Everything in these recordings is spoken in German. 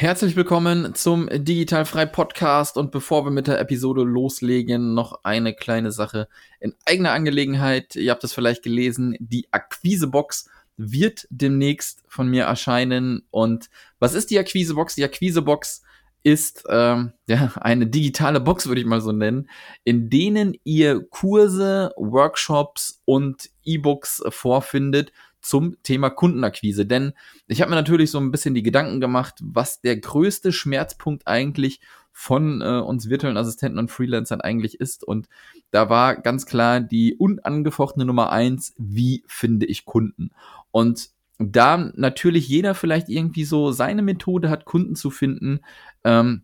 Herzlich willkommen zum Digitalfrei Podcast und bevor wir mit der Episode loslegen, noch eine kleine Sache in eigener Angelegenheit. Ihr habt es vielleicht gelesen, die Akquisebox wird demnächst von mir erscheinen. Und was ist die Akquisebox? Die Akquisebox ist ähm, ja, eine digitale Box, würde ich mal so nennen, in denen ihr Kurse, Workshops und E-Books vorfindet zum Thema Kundenakquise. Denn ich habe mir natürlich so ein bisschen die Gedanken gemacht, was der größte Schmerzpunkt eigentlich von äh, uns virtuellen Assistenten und Freelancern eigentlich ist. Und da war ganz klar die unangefochtene Nummer eins, wie finde ich Kunden? Und da natürlich jeder vielleicht irgendwie so seine Methode hat, Kunden zu finden, ähm,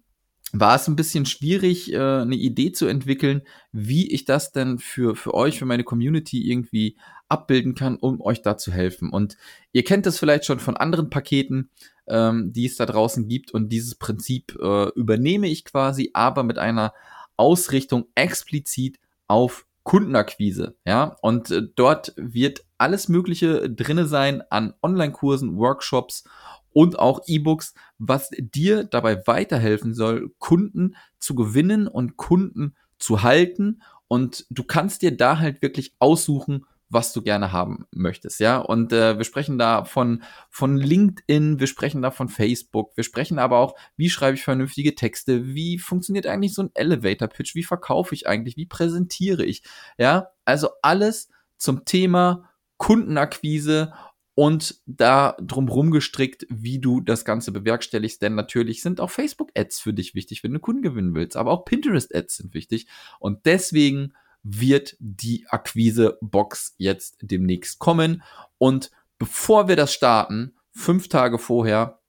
war es ein bisschen schwierig, äh, eine Idee zu entwickeln, wie ich das denn für, für euch, für meine Community irgendwie abbilden kann, um euch da zu helfen. Und ihr kennt das vielleicht schon von anderen Paketen, ähm, die es da draußen gibt. Und dieses Prinzip äh, übernehme ich quasi, aber mit einer Ausrichtung explizit auf Kundenakquise. Ja, und äh, dort wird alles Mögliche drinne sein an Online-Kursen, Workshops und auch E-Books, was dir dabei weiterhelfen soll, Kunden zu gewinnen und Kunden zu halten. Und du kannst dir da halt wirklich aussuchen, was du gerne haben möchtest, ja. Und äh, wir sprechen da von, von LinkedIn, wir sprechen da von Facebook, wir sprechen aber auch, wie schreibe ich vernünftige Texte, wie funktioniert eigentlich so ein Elevator-Pitch, wie verkaufe ich eigentlich, wie präsentiere ich, ja. Also alles zum Thema Kundenakquise und da drumherum gestrickt, wie du das Ganze bewerkstelligst. Denn natürlich sind auch Facebook-Ads für dich wichtig, wenn du Kunden gewinnen willst. Aber auch Pinterest-Ads sind wichtig. Und deswegen wird die Akquise-Box jetzt demnächst kommen. Und bevor wir das starten, fünf Tage vorher,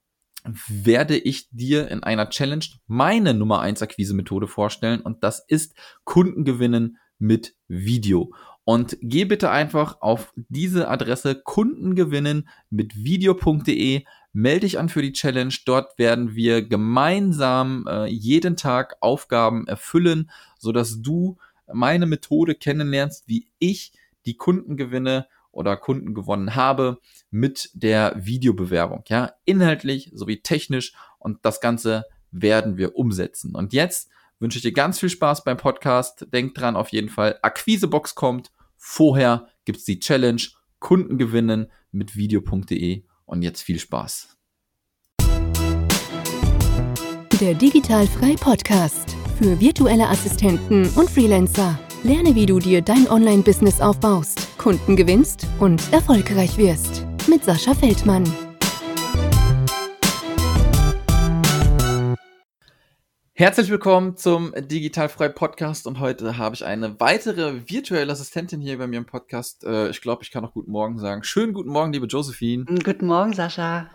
werde ich dir in einer Challenge meine Nummer eins Akquise-Methode vorstellen. Und das ist Kundengewinnen mit Video. Und geh bitte einfach auf diese Adresse Kundengewinnen mit video.de. Melde dich an für die Challenge. Dort werden wir gemeinsam äh, jeden Tag Aufgaben erfüllen, sodass du meine Methode kennenlernst, wie ich die Kunden gewinne oder Kunden gewonnen habe mit der Videobewerbung. Ja, inhaltlich sowie technisch und das Ganze werden wir umsetzen. Und jetzt wünsche ich dir ganz viel Spaß beim Podcast. Denk dran auf jeden Fall, Akquisebox kommt. Vorher gibt's die Challenge Kunden gewinnen mit video.de und jetzt viel Spaß. Der Digitalfrei Podcast für virtuelle Assistenten und Freelancer. Lerne, wie du dir dein Online-Business aufbaust, Kunden gewinnst und erfolgreich wirst. Mit Sascha Feldmann. Herzlich willkommen zum Digitalfrei Podcast und heute habe ich eine weitere virtuelle Assistentin hier bei mir im Podcast. Äh, ich glaube, ich kann noch guten Morgen sagen. Schönen guten Morgen, liebe Josephine. Guten Morgen, Sascha.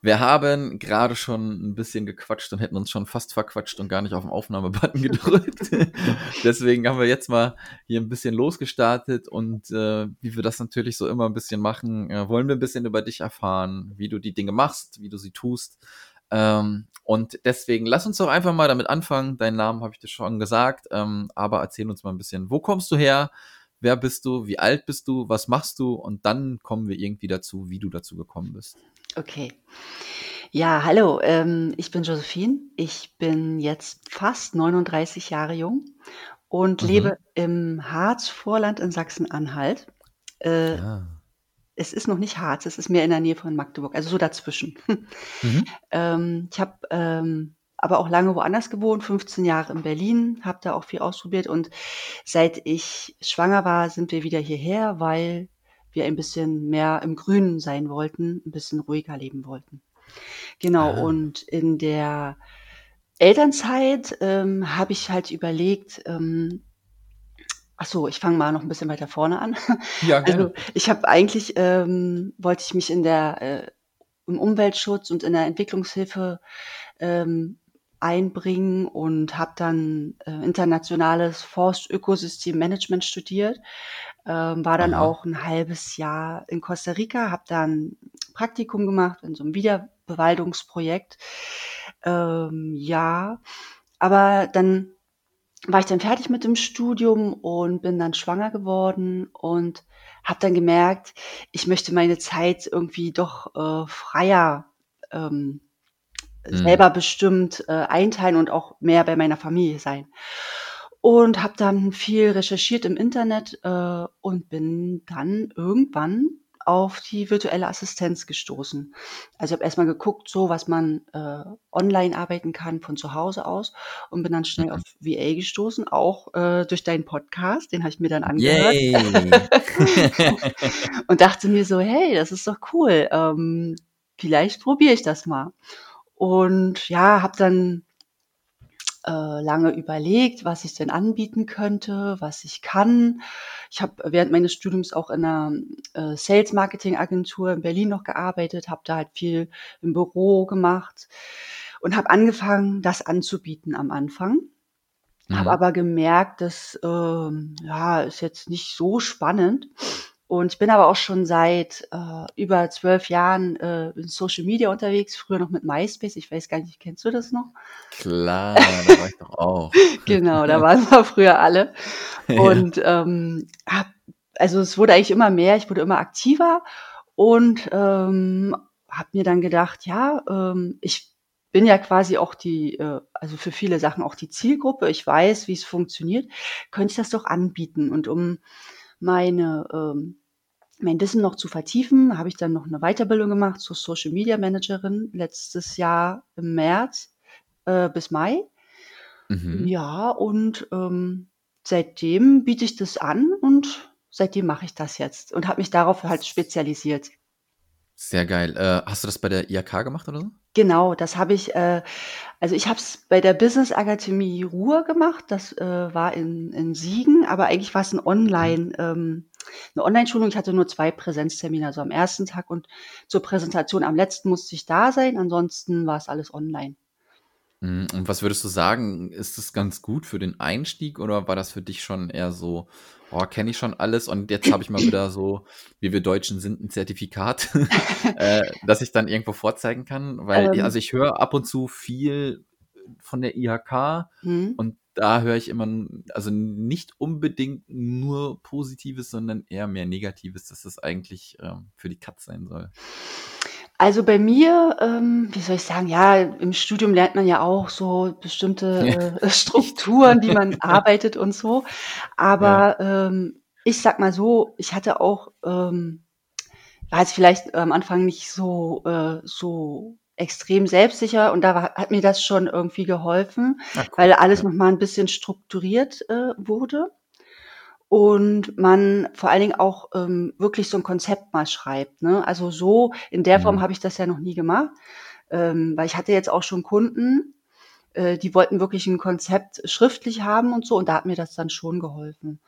Wir haben gerade schon ein bisschen gequatscht und hätten uns schon fast verquatscht und gar nicht auf den Aufnahmebutton gedrückt. Deswegen haben wir jetzt mal hier ein bisschen losgestartet und äh, wie wir das natürlich so immer ein bisschen machen, äh, wollen wir ein bisschen über dich erfahren, wie du die Dinge machst, wie du sie tust. Ähm, und deswegen lass uns doch einfach mal damit anfangen. Deinen Namen habe ich dir schon gesagt, ähm, aber erzähl uns mal ein bisschen, wo kommst du her? Wer bist du? Wie alt bist du? Was machst du? Und dann kommen wir irgendwie dazu, wie du dazu gekommen bist. Okay. Ja, hallo, ähm, ich bin Josephine. Ich bin jetzt fast 39 Jahre jung und Mhm. lebe im Harzvorland in Sachsen-Anhalt. Äh, Ja. es ist noch nicht Harz, es ist mehr in der Nähe von Magdeburg, also so dazwischen. Mhm. Ähm, ich habe ähm, aber auch lange woanders gewohnt, 15 Jahre in Berlin, habe da auch viel ausprobiert und seit ich schwanger war, sind wir wieder hierher, weil wir ein bisschen mehr im Grünen sein wollten, ein bisschen ruhiger leben wollten. Genau, Ah. und in der Elternzeit, ähm, habe ich halt überlegt, ähm ach so, ich fange mal noch ein bisschen weiter vorne an. Ja, Also, gerne. ich habe eigentlich ähm, wollte ich mich in der äh, im Umweltschutz und in der Entwicklungshilfe, ähm, einbringen und habe dann, äh, internationales Forstökosystemmanagement studiert. Ähm, war dann Aha. auch ein halbes Jahr in Costa Rica, habe dann Praktikum gemacht in so einem Wiederbewaldungsprojekt. Ähm, ja, aber dann war ich dann fertig mit dem Studium und bin dann schwanger geworden und habe dann gemerkt, ich möchte meine Zeit irgendwie doch, äh, freier, ähm, mhm. selber bestimmt äh, einteilen und auch mehr bei meiner Familie sein. Und habe dann viel recherchiert im Internet äh, und bin dann irgendwann auf die virtuelle Assistenz gestoßen. Also habe erstmal geguckt, so was man äh, online arbeiten kann von zu Hause aus und bin dann schnell mhm. auf VA gestoßen, auch äh, durch deinen Podcast, den habe ich mir dann angehört und dachte mir so, hey, das ist doch cool, ähm, vielleicht probiere ich das mal. Und ja, habe dann lange überlegt, was ich denn anbieten könnte, was ich kann. Ich habe während meines Studiums auch in einer äh, Sales Marketing Agentur in Berlin noch gearbeitet, habe da halt viel im Büro gemacht und habe angefangen, das anzubieten am Anfang. Mhm. Habe aber gemerkt, das ähm, ja, ist jetzt nicht so spannend und ich bin aber auch schon seit äh, über zwölf Jahren äh, in Social Media unterwegs, früher noch mit MySpace. Ich weiß gar nicht, kennst du das noch? Klar, da war ich doch auch. genau, da waren wir früher alle. Und ja. ähm, hab, also es wurde eigentlich immer mehr, ich wurde immer aktiver und ähm, habe mir dann gedacht, ja, ähm, ich bin ja quasi auch die, äh, also für viele Sachen auch die Zielgruppe. Ich weiß, wie es funktioniert. Könnte ich das doch anbieten? Und um meine ähm, mein Wissen noch zu vertiefen, habe ich dann noch eine Weiterbildung gemacht zur Social Media Managerin letztes Jahr im März äh, bis Mai. Mhm. Ja, und ähm, seitdem biete ich das an und seitdem mache ich das jetzt und habe mich darauf halt spezialisiert. Sehr geil. Äh, hast du das bei der IHK gemacht oder so? Genau, das habe ich, äh, also ich habe es bei der Business Akademie Ruhr gemacht. Das äh, war in, in Siegen, aber eigentlich war es ein Online, ähm, eine Online-Schulung. Ich hatte nur zwei Präsenztermine, also am ersten Tag und zur Präsentation am letzten musste ich da sein. Ansonsten war es alles online. Mhm, und was würdest du sagen, ist das ganz gut für den Einstieg oder war das für dich schon eher so, oh, kenne ich schon alles und jetzt habe ich mal wieder so, wie wir Deutschen sind, ein Zertifikat, äh, dass ich dann irgendwo vorzeigen kann? Weil, ähm, also ich höre ab und zu viel von der IHK mhm. und da höre ich immer, also nicht unbedingt nur Positives, sondern eher mehr Negatives, dass das eigentlich ähm, für die Katz sein soll. Also bei mir, ähm, wie soll ich sagen, ja, im Studium lernt man ja auch so bestimmte Ja. äh, Strukturen, die man arbeitet und so. Ja. Aber ähm, ich sag mal so, ich hatte auch, ähm, war jetzt vielleicht am Anfang nicht so, äh, so extrem selbstsicher und da war, hat mir das schon irgendwie geholfen, Ach cool, weil alles ja. noch mal ein bisschen strukturiert äh, wurde und man vor allen Dingen auch ähm, wirklich so ein Konzept mal schreibt. Ne? Also so in der Form mhm. habe ich das ja noch nie gemacht, ähm, weil ich hatte jetzt auch schon Kunden, äh, die wollten wirklich ein Konzept schriftlich haben und so und da hat mir das dann schon geholfen.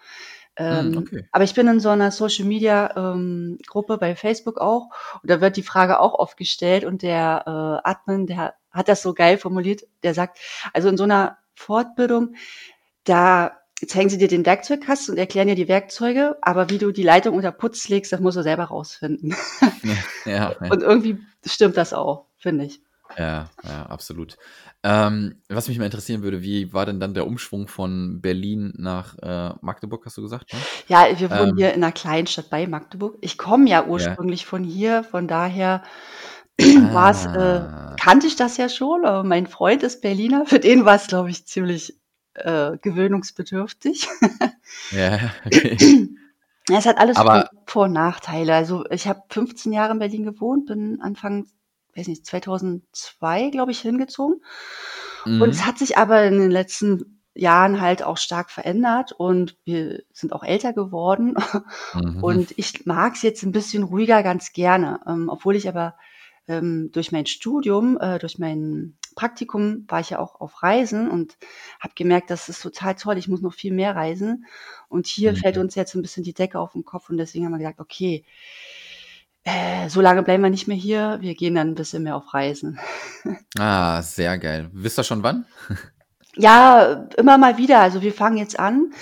Ähm, mhm, okay. Aber ich bin in so einer Social Media ähm, Gruppe bei Facebook auch und da wird die Frage auch oft gestellt und der äh, Admin, der hat das so geil formuliert, der sagt, also in so einer Fortbildung, da zeigen sie dir den Werkzeugkasten und erklären dir die Werkzeuge, aber wie du die Leitung unter Putz legst, das musst du selber rausfinden. Ja, ja, Und irgendwie stimmt das auch, finde ich. Ja, ja, absolut. Ähm, was mich mal interessieren würde, wie war denn dann der Umschwung von Berlin nach äh, Magdeburg, hast du gesagt? Ne? Ja, wir wohnen ähm, hier in einer kleinen Stadt bei Magdeburg. Ich komme ja ursprünglich von hier, von daher war es, äh, ah. kannte ich das ja schon, aber mein Freund ist Berliner, für den war es, glaube ich, ziemlich äh, gewöhnungsbedürftig. Ja, okay. Es hat alles Aber, Vor- und Nachteile. Also ich habe 15 Jahre in Berlin gewohnt, bin Anfang, weiß nicht, 2002, glaube ich, hingezogen. Mhm. Und es hat sich aber in den letzten Jahren halt auch stark verändert und wir sind auch älter geworden. Mhm. Und ich mag es jetzt ein bisschen ruhiger ganz gerne, ähm, obwohl ich aber ähm, durch mein Studium, äh, durch mein Praktikum war ich ja auch auf Reisen und habe gemerkt, das ist total toll, ich muss noch viel mehr reisen. Und hier mhm. fällt uns jetzt ein bisschen die Decke auf den Kopf und deswegen haben wir gesagt, okay, äh, so lange bleiben wir nicht mehr hier, wir gehen dann ein bisschen mehr auf Reisen. Ah, sehr geil. Wisst ihr schon wann? Ja, immer mal wieder. Also wir fangen jetzt an.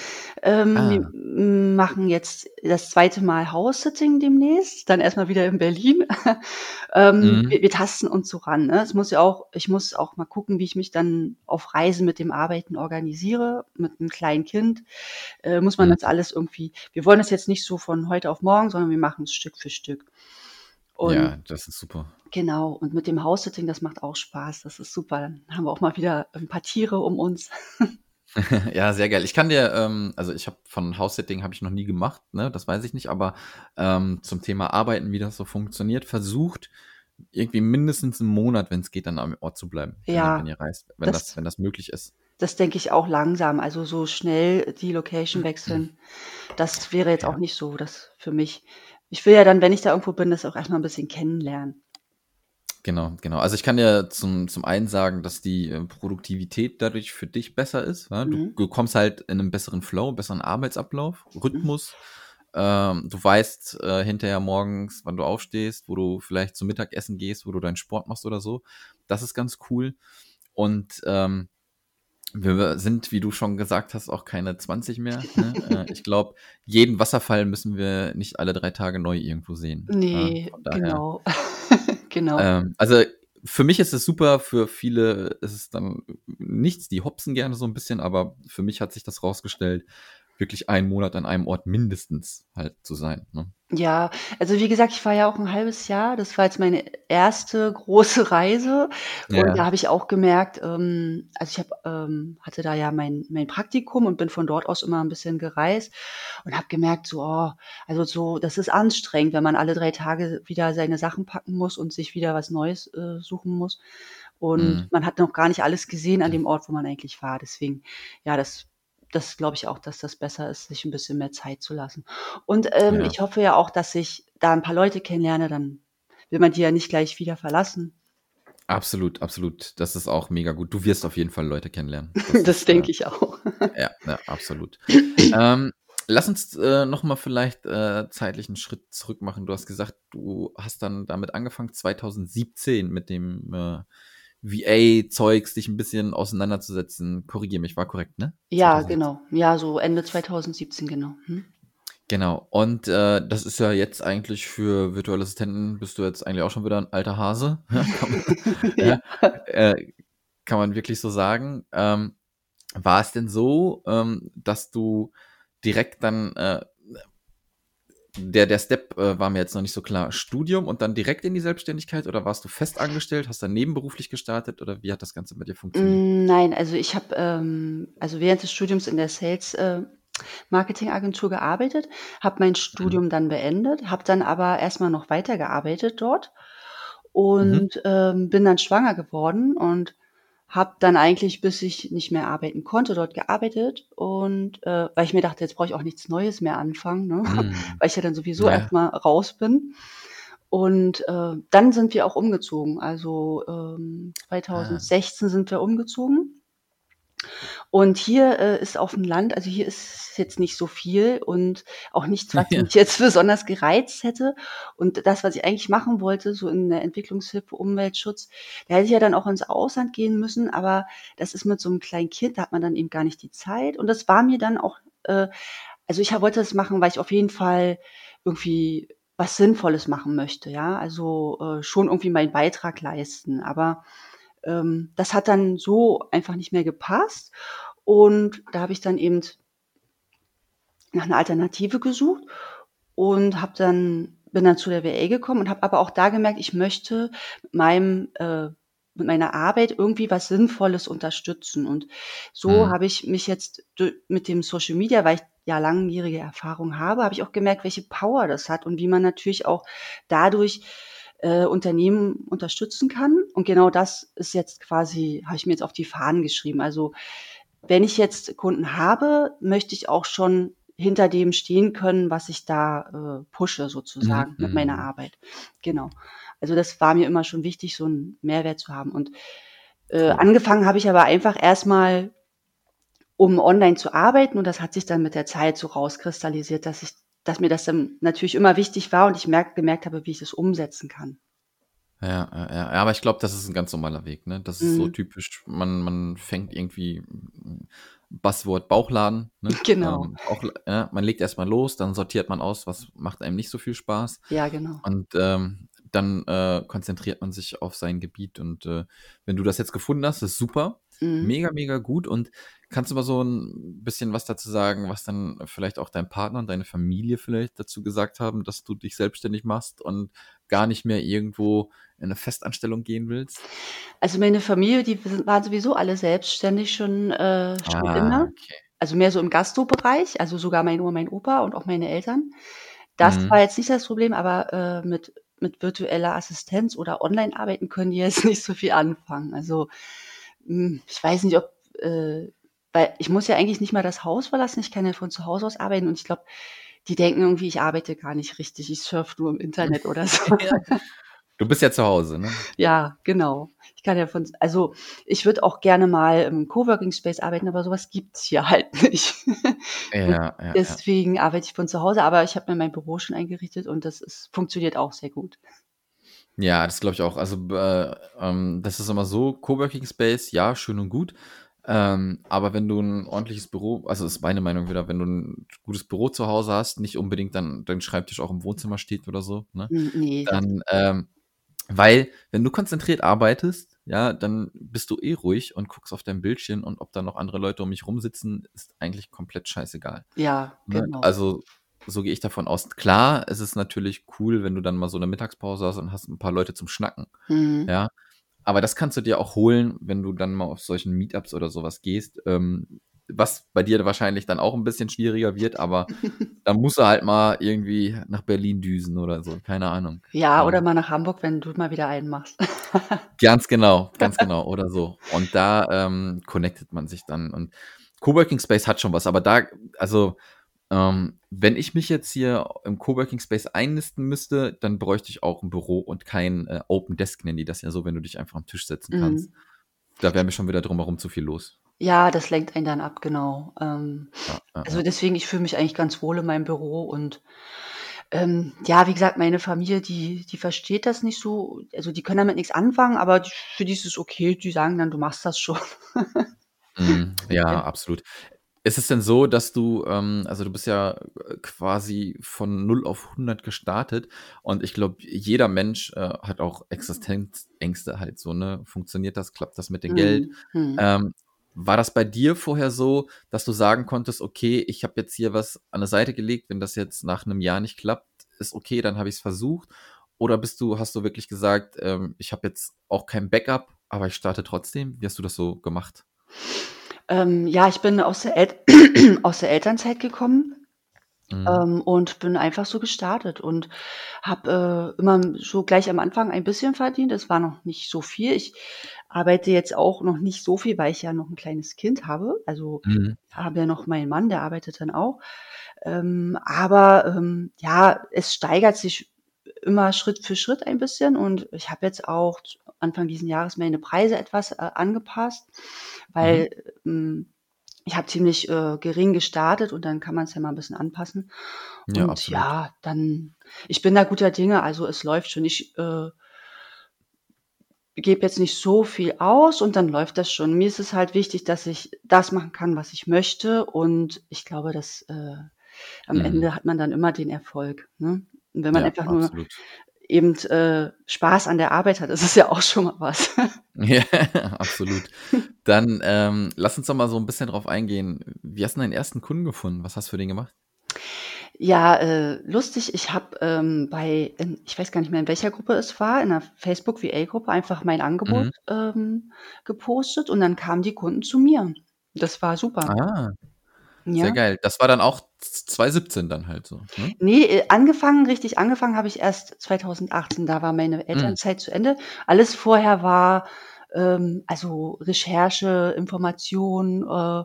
Ähm, ah. Wir machen jetzt das zweite Mal House-Sitting demnächst, dann erstmal wieder in Berlin. ähm, mhm. wir, wir, tasten uns so ran. Ne? Es muss ja auch, ich muss auch mal gucken, wie ich mich dann auf Reisen mit dem Arbeiten organisiere, mit einem kleinen Kind. Äh, muss man mhm. das alles irgendwie, wir wollen das jetzt nicht so von heute auf morgen, sondern wir machen es Stück für Stück. Und Ja, das ist super. genau, und mit dem House-Sitting, das macht auch Spaß. Das ist super. Dann haben wir auch mal wieder ein paar Tiere um uns. Ja, sehr geil. Ich kann dir, ähm, also ich habe von House-Sitting habe ich noch nie gemacht, ne, das weiß ich nicht, aber ähm, zum Thema Arbeiten, wie das so funktioniert, versucht irgendwie mindestens einen Monat, wenn es geht, dann am Ort zu bleiben, wenn ihr, wenn Ja, ihr reist, wenn das, das, wenn das möglich ist. das denke ich auch langsam. Also so schnell die Location wechseln, das wäre jetzt auch Ja. nicht so, das für mich. Ich will ja dann, wenn ich da irgendwo bin, das auch erstmal ein bisschen kennenlernen. Genau, genau. Also ich kann dir zum, zum einen sagen, dass die äh, Produktivität dadurch für dich besser ist. Ja? Du, Mhm. du kommst halt in einen besseren Flow, besseren Arbeitsablauf, Mhm. Rhythmus. Ähm, du weißt äh, hinterher morgens, wann du aufstehst, wo du vielleicht zum Mittagessen gehst, wo du deinen Sport machst oder so. Das ist ganz cool. Und ähm, wir sind, wie du schon gesagt hast, auch keine 20 mehr. Ne? Äh, ich glaube, jeden Wasserfall müssen wir nicht alle drei Tage neu irgendwo sehen. Ja? Nee, daher. genau. Genau. Ähm, also für mich ist es super, für viele ist es dann nichts, die hopsen gerne so ein bisschen, aber für mich hat sich das rausgestellt, wirklich einen Monat an einem Ort mindestens halt zu sein. Ne? Ja, also wie gesagt, ich war ja auch ein halbes Jahr. Das war jetzt meine erste große Reise. Und da habe ich auch gemerkt, ähm, also ich habe, ähm, hatte da ja mein, mein Praktikum und bin von dort aus immer ein bisschen gereist und habe gemerkt, so, oh, also so, das ist anstrengend, wenn man alle drei Tage wieder seine Sachen packen muss und sich wieder was Neues äh, suchen muss. Und Mhm. man hat noch gar nicht alles gesehen an dem Ort, wo man eigentlich war. Deswegen, ja, das, das glaube ich auch, dass das besser ist, sich ein bisschen mehr Zeit zu lassen. Und ähm, Ja. ich hoffe ja auch, dass ich da ein paar Leute kennenlerne, dann will man die ja nicht gleich wieder verlassen. Absolut, absolut. Das ist auch mega gut. Du wirst auf jeden Fall Leute kennenlernen. Das Das äh, denke ich auch. ja, ja, absolut. ähm, lass uns äh, nochmal vielleicht äh, zeitlich einen Schritt zurück machen. Du hast gesagt, du hast dann damit angefangen, 2017 mit dem äh, VA-Zeugs dich ein bisschen auseinanderzusetzen. Korrigier mich, war korrekt, ne? Ja, 2017. genau. Ja, so Ende 2017, genau. Hm? Genau. Und äh, das ist ja jetzt eigentlich für virtuelle Assistenten, bist du jetzt eigentlich auch schon wieder ein alter Hase. Kann, man, ja, äh, kann man wirklich so sagen. Ähm, war es denn so, ähm, dass du direkt dann, äh, der, der Step äh, war mir jetzt noch nicht so klar, Studium und dann direkt in die Selbstständigkeit oder warst du fest angestellt, hast dann nebenberuflich gestartet oder wie hat das Ganze bei dir funktioniert? Mm, Nein, also ich habe ähm, also während des Studiums in der Sales äh, Marketingagentur gearbeitet, habe mein Mhm. Studium dann beendet, habe dann aber erstmal noch weitergearbeitet dort Mhm. und ähm, bin dann schwanger geworden und habe dann eigentlich, bis ich nicht mehr arbeiten konnte, dort gearbeitet und äh, weil ich mir dachte, jetzt brauche ich auch nichts Neues mehr anfangen, ne? Mhm. weil ich ja dann sowieso Ja. erstmal raus bin. Und äh, dann sind wir auch umgezogen. Also ähm, Ah. 2016 sind wir umgezogen. Und hier äh, ist auf dem Land, also hier ist jetzt nicht so viel und auch nichts, was Ja. mich jetzt besonders gereizt hätte. Und das, was ich eigentlich machen wollte, so in der Entwicklungshilfe, Umweltschutz, da hätte ich ja dann auch ins Ausland gehen müssen, aber das ist mit so einem kleinen Kind, da hat man dann eben gar nicht die Zeit. Und das war mir dann auch, äh, also ich wollte das machen, weil ich auf jeden Fall irgendwie was Sinnvolles machen möchte, ja. Also äh, schon irgendwie meinen Beitrag leisten. Aber ähm, das hat dann so einfach nicht mehr gepasst. Und da habe ich dann eben nach einer Alternative gesucht und habe dann bin dann zu der WA gekommen und habe aber auch da gemerkt, ich möchte mit meinem äh, mit meiner Arbeit irgendwie was Sinnvolles unterstützen. Und so Mhm. habe ich mich jetzt mit dem Social Media, weil ich ja langjährige Erfahrung habe, habe ich auch gemerkt, welche Power das hat und wie man natürlich auch dadurch äh, Unternehmen unterstützen kann. Und genau das ist jetzt quasi, habe ich mir jetzt auf die Fahnen geschrieben. Also wenn ich jetzt Kunden habe, möchte ich auch schon hinter dem stehen können, was ich da äh, pushe sozusagen Mhm. mit meiner Arbeit. Genau. Also das war mir immer schon wichtig, so einen Mehrwert zu haben. Und äh, angefangen habe ich aber einfach erstmal, um online zu arbeiten. Und das hat sich dann mit der Zeit so rauskristallisiert, dass ich, dass mir das dann natürlich immer wichtig war und ich merk, gemerkt habe, wie ich das umsetzen kann. Ja, ja, ja, aber ich glaube, das ist ein ganz normaler Weg, ne? Das ist so Mhm. typisch, man, man fängt irgendwie Buzzword Bauchladen, ne? Genau. Ähm, Bauchla ja, man legt erstmal los, dann sortiert man aus, was macht einem nicht so viel Spaß. Ja, genau. Und ähm, dann äh, konzentriert man sich auf sein Gebiet. Und äh, wenn du das jetzt gefunden hast, ist super. Mhm. Mega, mega gut. Und kannst du mal so ein bisschen was dazu sagen, was dann vielleicht auch dein Partner und deine Familie vielleicht dazu gesagt haben, dass du dich selbstständig machst und gar nicht mehr irgendwo in eine Festanstellung gehen willst? Also meine Familie, die waren sowieso alle selbstständig schon, äh, schon ah, immer. Okay. Also mehr so im Gastro-Bereich, also sogar mein Oma, mein Opa und auch meine Eltern. Das mhm. war jetzt nicht das Problem, aber äh, mit, mit virtueller Assistenz oder Online-Arbeiten können die jetzt nicht so viel anfangen. Also hm, ich weiß nicht, ob, äh, weil ich muss ja eigentlich nicht mal das Haus verlassen, ich kann ja von zu Hause aus arbeiten und ich glaube, die denken irgendwie, ich arbeite gar nicht richtig, ich surfe nur im Internet oder so. Du bist ja zu Hause, ne? Ja, genau. Ich kann ja von, also ich würde auch gerne mal im Coworking Space arbeiten, aber sowas gibt's hier halt nicht. Ja, ja, deswegen ja. arbeite ich von zu Hause, aber ich habe mir mein Büro schon eingerichtet und das ist, funktioniert auch sehr gut. Ja, das glaube ich auch. Also äh, ähm, das ist immer so, Coworking Space, ja, schön und gut. Ähm, aber wenn du ein ordentliches Büro, also ist meine Meinung wieder, wenn du ein gutes Büro zu Hause hast, nicht unbedingt dann dein Schreibtisch auch im Wohnzimmer steht oder so, ne? Nee. Dann, ähm, weil, wenn du konzentriert arbeitest, ja, dann bist du eh ruhig und guckst auf dein Bildschirm und ob da noch andere Leute um mich rumsitzen, ist eigentlich komplett scheißegal. Ja, ne? genau. Also, so gehe ich davon aus. Klar, es ist natürlich cool, wenn du dann mal so eine Mittagspause hast und hast ein paar Leute zum Schnacken. Mhm. Ja. Aber das kannst du dir auch holen, wenn du dann mal auf solchen Meetups oder sowas gehst. Ähm, was bei dir wahrscheinlich dann auch ein bisschen schwieriger wird, aber da musst du halt mal irgendwie nach Berlin düsen oder so, keine Ahnung. Ja, oder mal nach Hamburg, wenn du mal wieder einen machst. ganz genau, ganz genau, oder so. Und da ähm, connectet man sich dann. Und Coworking Space hat schon was, aber da, also ähm, wenn ich mich jetzt hier im Coworking Space einnisten müsste, dann bräuchte ich auch ein Büro und kein äh, Open Desk, nennen die das ja so, wenn du dich einfach am Tisch setzen kannst. Mhm. Da wäre mir schon wieder drumherum zu viel los. Ja, das lenkt einen dann ab, genau. Ähm, ja, ja, also deswegen, ich fühle mich eigentlich ganz wohl in meinem Büro und ähm, ja, wie gesagt, meine Familie, die, die versteht das nicht so, also die können damit nichts anfangen, aber für die ist es okay, die sagen dann, du machst das schon. mm, ja, ja, absolut. Ist es denn so, dass du, ähm, also du bist ja äh, quasi von 0 auf 100 gestartet und ich glaube, jeder Mensch äh, hat auch Existenzängste halt so, ne? Funktioniert das, klappt das mit dem mhm. Geld? Mhm. Ähm, war das bei dir vorher so, dass du sagen konntest, okay, ich habe jetzt hier was an der Seite gelegt, wenn das jetzt nach einem Jahr nicht klappt, ist okay, dann habe ich es versucht? Oder bist du, hast du wirklich gesagt, ähm, ich habe jetzt auch kein Backup, aber ich starte trotzdem? Wie hast du das so gemacht? Ähm, ja, ich bin aus der, El aus der Elternzeit gekommen Mhm. Ähm, und bin einfach so gestartet und habe äh, immer so gleich am Anfang ein bisschen verdient. Es war noch nicht so viel. Ich arbeite jetzt auch noch nicht so viel, weil ich ja noch ein kleines Kind habe. Also mhm. habe ja noch meinen Mann, der arbeitet dann auch. Ähm, aber ähm, ja, es steigert sich immer Schritt für Schritt ein bisschen und ich habe jetzt auch Anfang diesen Jahres meine Preise etwas äh, angepasst, weil mhm. ähm, ich habe ziemlich äh, gering gestartet und dann kann man es ja mal ein bisschen anpassen. Ja, und absolut. ja, dann, ich bin da guter Dinge, also es läuft schon. Ich äh, gebe jetzt nicht so viel aus und dann läuft das schon. Mir ist es halt wichtig, dass ich das machen kann, was ich möchte und ich glaube, dass äh, am mhm. Ende hat man dann immer den Erfolg. Ne? Und wenn man ja, einfach absolut. Eben äh, Spaß an der Arbeit hat, das ist ja auch schon mal was. ja, absolut. Dann ähm, lass uns doch mal so ein bisschen drauf eingehen. Wie hast du deinen ersten Kunden gefunden? Was hast du für den gemacht? Ja, äh, lustig. Ich habe ähm, bei, in, ich weiß gar nicht mehr, in welcher Gruppe es war, in der Facebook VA-Gruppe einfach mein Angebot mhm. ähm, gepostet und dann kamen die Kunden zu mir. Das war super. Ah, ja. Sehr geil. Das war dann auch 2017 dann halt so. Ne? Nee, äh, angefangen, richtig angefangen habe ich erst 2018. Da war meine hm. Elternzeit mhm. zu Ende. Alles vorher war ähm, also Recherche, Information äh,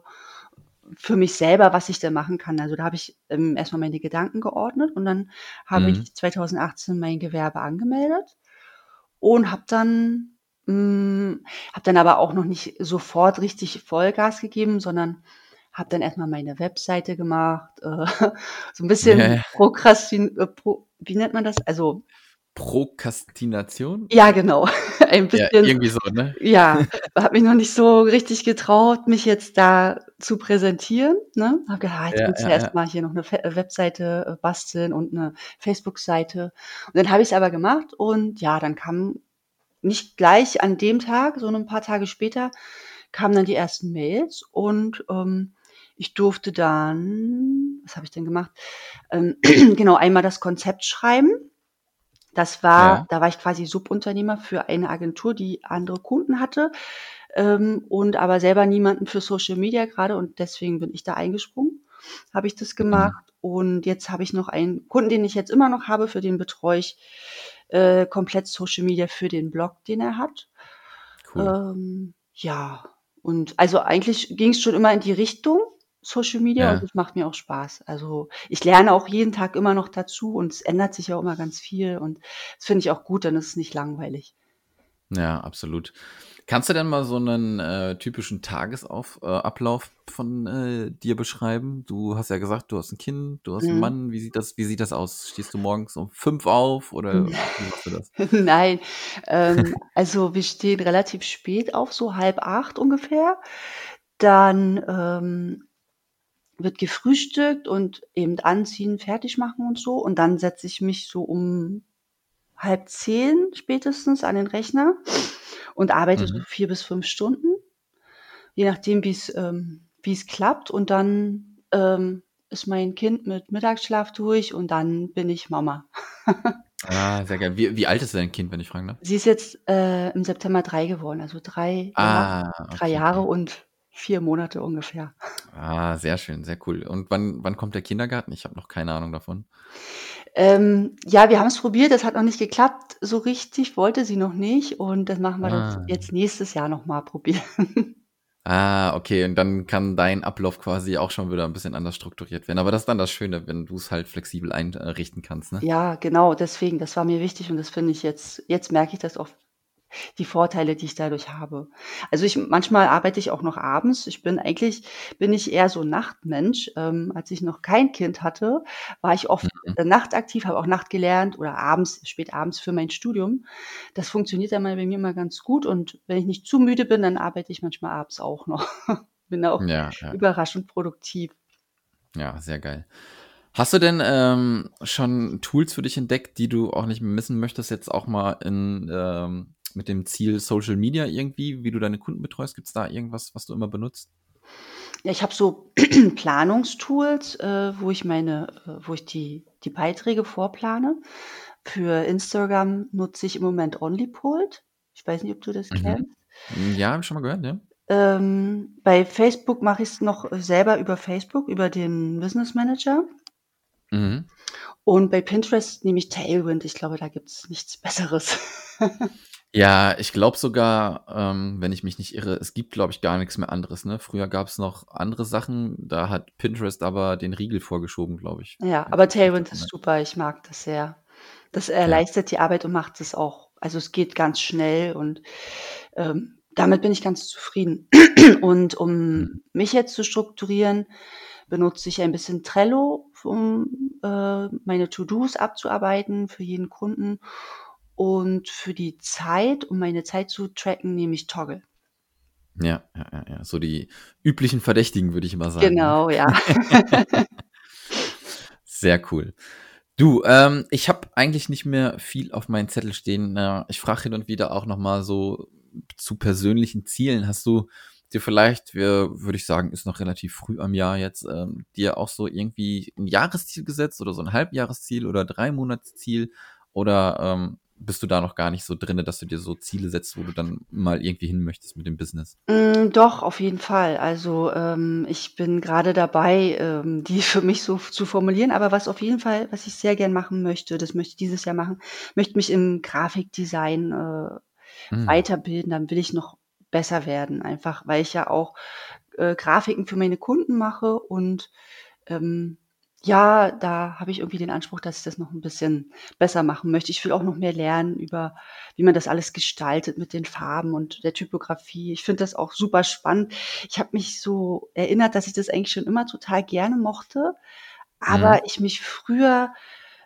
für mich selber, was ich da machen kann. Also da habe ich ähm, erstmal meine Gedanken geordnet und dann habe mhm. ich 2018 mein Gewerbe angemeldet und habe dann hm, habe dann aber auch noch nicht sofort richtig Vollgas gegeben, sondern habe dann erstmal meine Webseite gemacht, äh, so ein bisschen ja, ja. Prokrastin, äh, pro, wie nennt man das? Also Prokrastination? Ja, genau. Ein bisschen. Ja, irgendwie so, ne? Ja, habe mich noch nicht so richtig getraut, mich jetzt da zu präsentieren, ne? Habe gedacht, ah, jetzt Ja, willst du ja, erst ja. mal hier noch 'ne Fe äh, Webseite, äh, basteln und 'ne Facebook-Seite. Und dann habe ich's aber gemacht und ja, dann kam nicht gleich an dem Tag, sondern 'n paar Tage später kamen dann die ersten Mails und, ähm, ich durfte dann was habe ich denn gemacht? Ähm, genau, einmal das Konzept schreiben. Das war Ja. da war ich quasi Subunternehmer für eine Agentur, die andere Kunden hatte, ähm, und aber selber niemanden für Social Media grade und deswegen bin ich da eingesprungen, habe ich das Mhm. gemacht. Und jetzt habe ich noch einen Kunden, den ich jetzt immer noch habe, für den betreue ich, äh, komplett Social Media für den Blog, den er hat. Cool. Ähm, ja, und also eigentlich ging's schon immer in die Richtung Social Media und Ja. es macht mir auch Spaß. Also, ich lerne auch jeden Tag immer noch dazu und es ändert sich ja immer ganz viel und das finde ich auch gut, dann ist es nicht langweilig. Ja, absolut. Kannst du denn mal so 'nen, äh, typischen Tagesauf äh, von, äh, dir beschreiben? Du hast ja gesagt, du hast 'n Kind, du hast Mhm. Mann. Wie sieht das wie sieht das aus? Stehst du morgens um 5 auf oder wie machst du das? Nein, ähm, also wir stehen relativ spät auf, so 7:30 ungefähr. Dann, ähm, wird gefrühstückt und eben anziehen, fertig machen und so. Und dann setze ich mich so um 9:30 spätestens an den Rechner und arbeite so Mhm. 4 bis 5 Stunden, je nachdem, wie's ähm, wie's klappt. Und dann, ähm, ist mein Kind mit Mittagsschlaf durch und dann bin ich Mama. Ah, sehr geil. Wie wie alt ist dein Kind, wenn ich fragen darf? Sie ist jetzt, äh, im September 3 geworden, also 3 Jahre Ah, 3 okay, Jahre okay. und 4 Monate ungefähr. Ah, sehr schön, sehr cool. Und wann wann kommt der Kindergarten? Ich habe noch keine Ahnung davon. Ähm, ja, wir haben's probiert, das hat noch nicht geklappt so richtig, wollte sie noch nicht und das machen wir Ah. jetzt nächstes Jahr noch mal probieren. Ah, okay, und dann kann dein Ablauf quasi auch schon wieder 'n bisschen anders strukturiert werden. Aber das ist dann das Schöne, wenn du's halt flexibel ein äh, richten kannst, ne? Ja, genau, deswegen, das war mir wichtig und das finde ich jetzt jetzt merke ich das auch die Vorteile, die ich dadurch habe. Also, ich manchmal arbeite ich auch noch abends. Ich bin eigentlich bin ich eher so Nachtmensch. Ähm, als ich noch kein Kind hatte, war ich oft, Mhm. nachtaktiv, habe auch Nacht gelernt oder abends spät abends für mein Studium. Das funktioniert dann mal bei mir immer ganz gut und wenn ich nicht zu müde bin, dann arbeite ich manchmal abends auch noch. Bin auch Ja, ja. überraschend produktiv. Ja, sehr geil. Hast du denn, ähm, schon Tools für dich entdeckt, die du auch nicht missen möchtest, jetzt auch mal in ähm, mit dem Ziel Social Media irgendwie, wie du deine Kunden betreust? Gibt's da irgendwas, was du immer benutzt? Ja, ich habe so Planungstools, äh, wo ich meine äh, wo ich die die Beiträge vorplane. Für Instagram nutze ich im Moment Onlypold. Ich weiß nicht, ob du das Mhm. kennst. Hm, ja, habe ich schon mal gehört, ja. Ähm, bei Facebook mache ich's noch selber über Facebook, über den Business Manager. Mhm. Und bei Pinterest nehme ich Tailwind. Ich glaube, da gibt's nichts Besseres. Ja, ich glaube sogar, ähm, wenn ich mich nicht irre, es gibt, glaube ich, gar nix mehr anderes, ne? Früher gab's noch andere Sachen, da hat Pinterest aber den Riegel vorgeschoben, glaube ich, Ja, aber recht Tailwind ist super. Ich mag das sehr. Das erleichtert die Arbeit und macht es auch also, es geht ganz schnell und, ähm, damit bin ich ganz zufrieden. Und um Mhm. mich jetzt zu strukturieren, benutze ich ein bisschen Trello, um, äh, meine To-dos abzuarbeiten für jeden Kunden. Und für die Zeit um meine Zeit zu tracken, nehme ich Toggl. Ja, ja, ja, ja. So die üblichen Verdächtigen, würde ich immer sagen, ne? Genau, ja. Sehr cool. Du, ähm, ich habe eigentlich nicht mehr viel auf meinen Zettel stehen. Ich frage hin und wieder auch noch mal so zu persönlichen Zielen. Hast du dir vielleicht, würde ich sagen, ist noch relativ früh am Jahr jetzt, ähm, dir auch so irgendwie 'n Jahresziel gesetzt oder so 'n Halbjahresziel oder Dreimonatsziel? Oder, ähm, bist du da noch gar nicht so drinne, dass du dir so Ziele setzt, wo du dann mal irgendwie hin möchtest mit dem Business? Hm, doch, auf jeden Fall. Also, ähm, ich bin grade dabei, ähm, die für mich so zu formulieren. Aber was auf jeden Fall was ich sehr gern machen möchte, das möchte ich dieses Jahr machen, möchte mich im Grafikdesign, äh, Mhm. weiterbilden. Dann will ich noch besser werden, einfach weil ich ja auch, äh, Grafiken für meine Kunden mache und, ähm, ja, da habe ich irgendwie den Anspruch, dass ich das noch 'n bisschen besser machen möchte. Ich will auch noch mehr lernen über wie man das alles gestaltet mit den Farben und der Typografie. Ich finde das auch super spannend. Ich habe mich so erinnert, dass ich das eigentlich schon immer total gerne mochte, Mhm. aber ich mich früher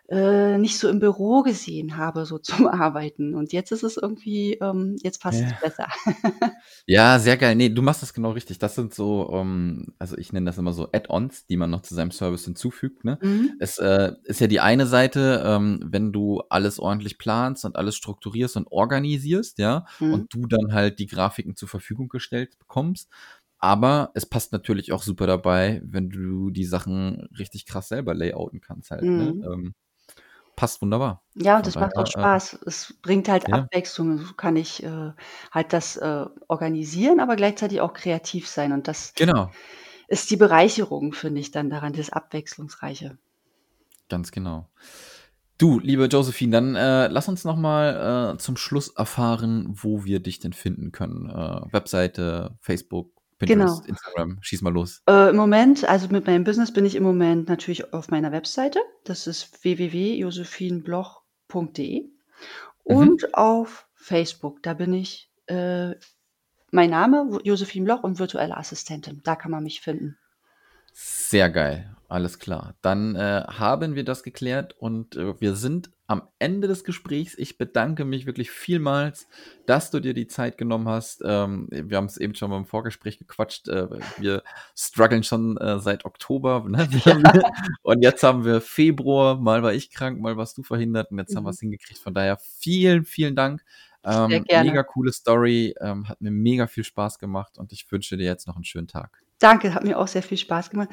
äh, nicht so im Büro gesehen habe, so zum Arbeiten. Und jetzt ist es irgendwie, ähm, jetzt passt Ja. es besser. Ja, sehr geil. Ne, du machst das genau richtig. Das sind so, ähm, also ich nenne das immer so Add-ons, die man noch zu seinem Service hinzufügt. Ne? Mhm. Es äh, ist ja die eine Seite, ähm, wenn du alles ordentlich planst und alles strukturierst und organisierst, ja, Mhm. und du dann halt die Grafiken zur Verfügung gestellt bekommst. Aber es passt natürlich auch super dabei, wenn du die Sachen richtig krass selber layouten kannst halt. Ne? Mhm. Ähm, passt wunderbar. Ja, und Von das macht auch äh, Spaß. Es bringt halt ja. Abwechslung. So kann ich äh, halt das äh, organisieren, aber gleichzeitig auch kreativ sein. Und das Genau. ist die Bereicherung, finde ich, dann daran, das Abwechslungsreiche. Ganz genau. Du, liebe Josephine, dann äh, lass uns noch mal äh, zum Schluss erfahren, wo wir dich denn finden können. Äh, Webseite, Facebook, Pinterest, Genau. Instagram. Schieß mal los. Äh, Im Moment, also mit meinem Business bin ich im Moment natürlich auf meiner Webseite. Das ist www.josephinebloch.de Mhm. und auf Facebook. Da bin ich äh, mein Name, Josephine Bloch und virtuelle Assistentin. Da kann man mich finden. Sehr geil. Alles klar. Dann äh, haben wir das geklärt und äh, wir sind am Ende des Gesprächs. Ich bedanke mich wirklich vielmals, dass du dir die Zeit genommen hast. Ähm, wir haben es eben schon beim Vorgespräch gequatscht. Äh, wir strugglen schon äh, seit Oktober. Ne? Ja. und jetzt haben wir Februar. Mal war ich krank, mal warst du verhindert und jetzt haben wir Mhm. es hingekriegt. Von daher vielen, vielen Dank. Sehr Ähm, gerne. mega coole Story. Ähm, hat mir mega viel Spaß gemacht und ich wünsche dir jetzt noch einen schönen Tag. Danke, hat mir auch sehr viel Spaß gemacht.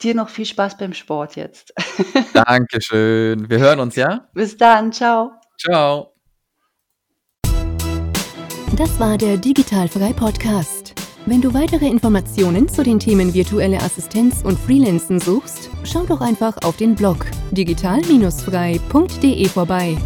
Dir noch viel Spaß beim Sport jetzt. Dankeschön. Wir hören uns, ja? Bis dann, ciao. Ciao. Das war der Digitalfrei Podcast. Wenn du weitere Informationen zu den Themen virtuelle Assistenz und Freelancen suchst, schau doch einfach auf den Blog digital-frei.de vorbei.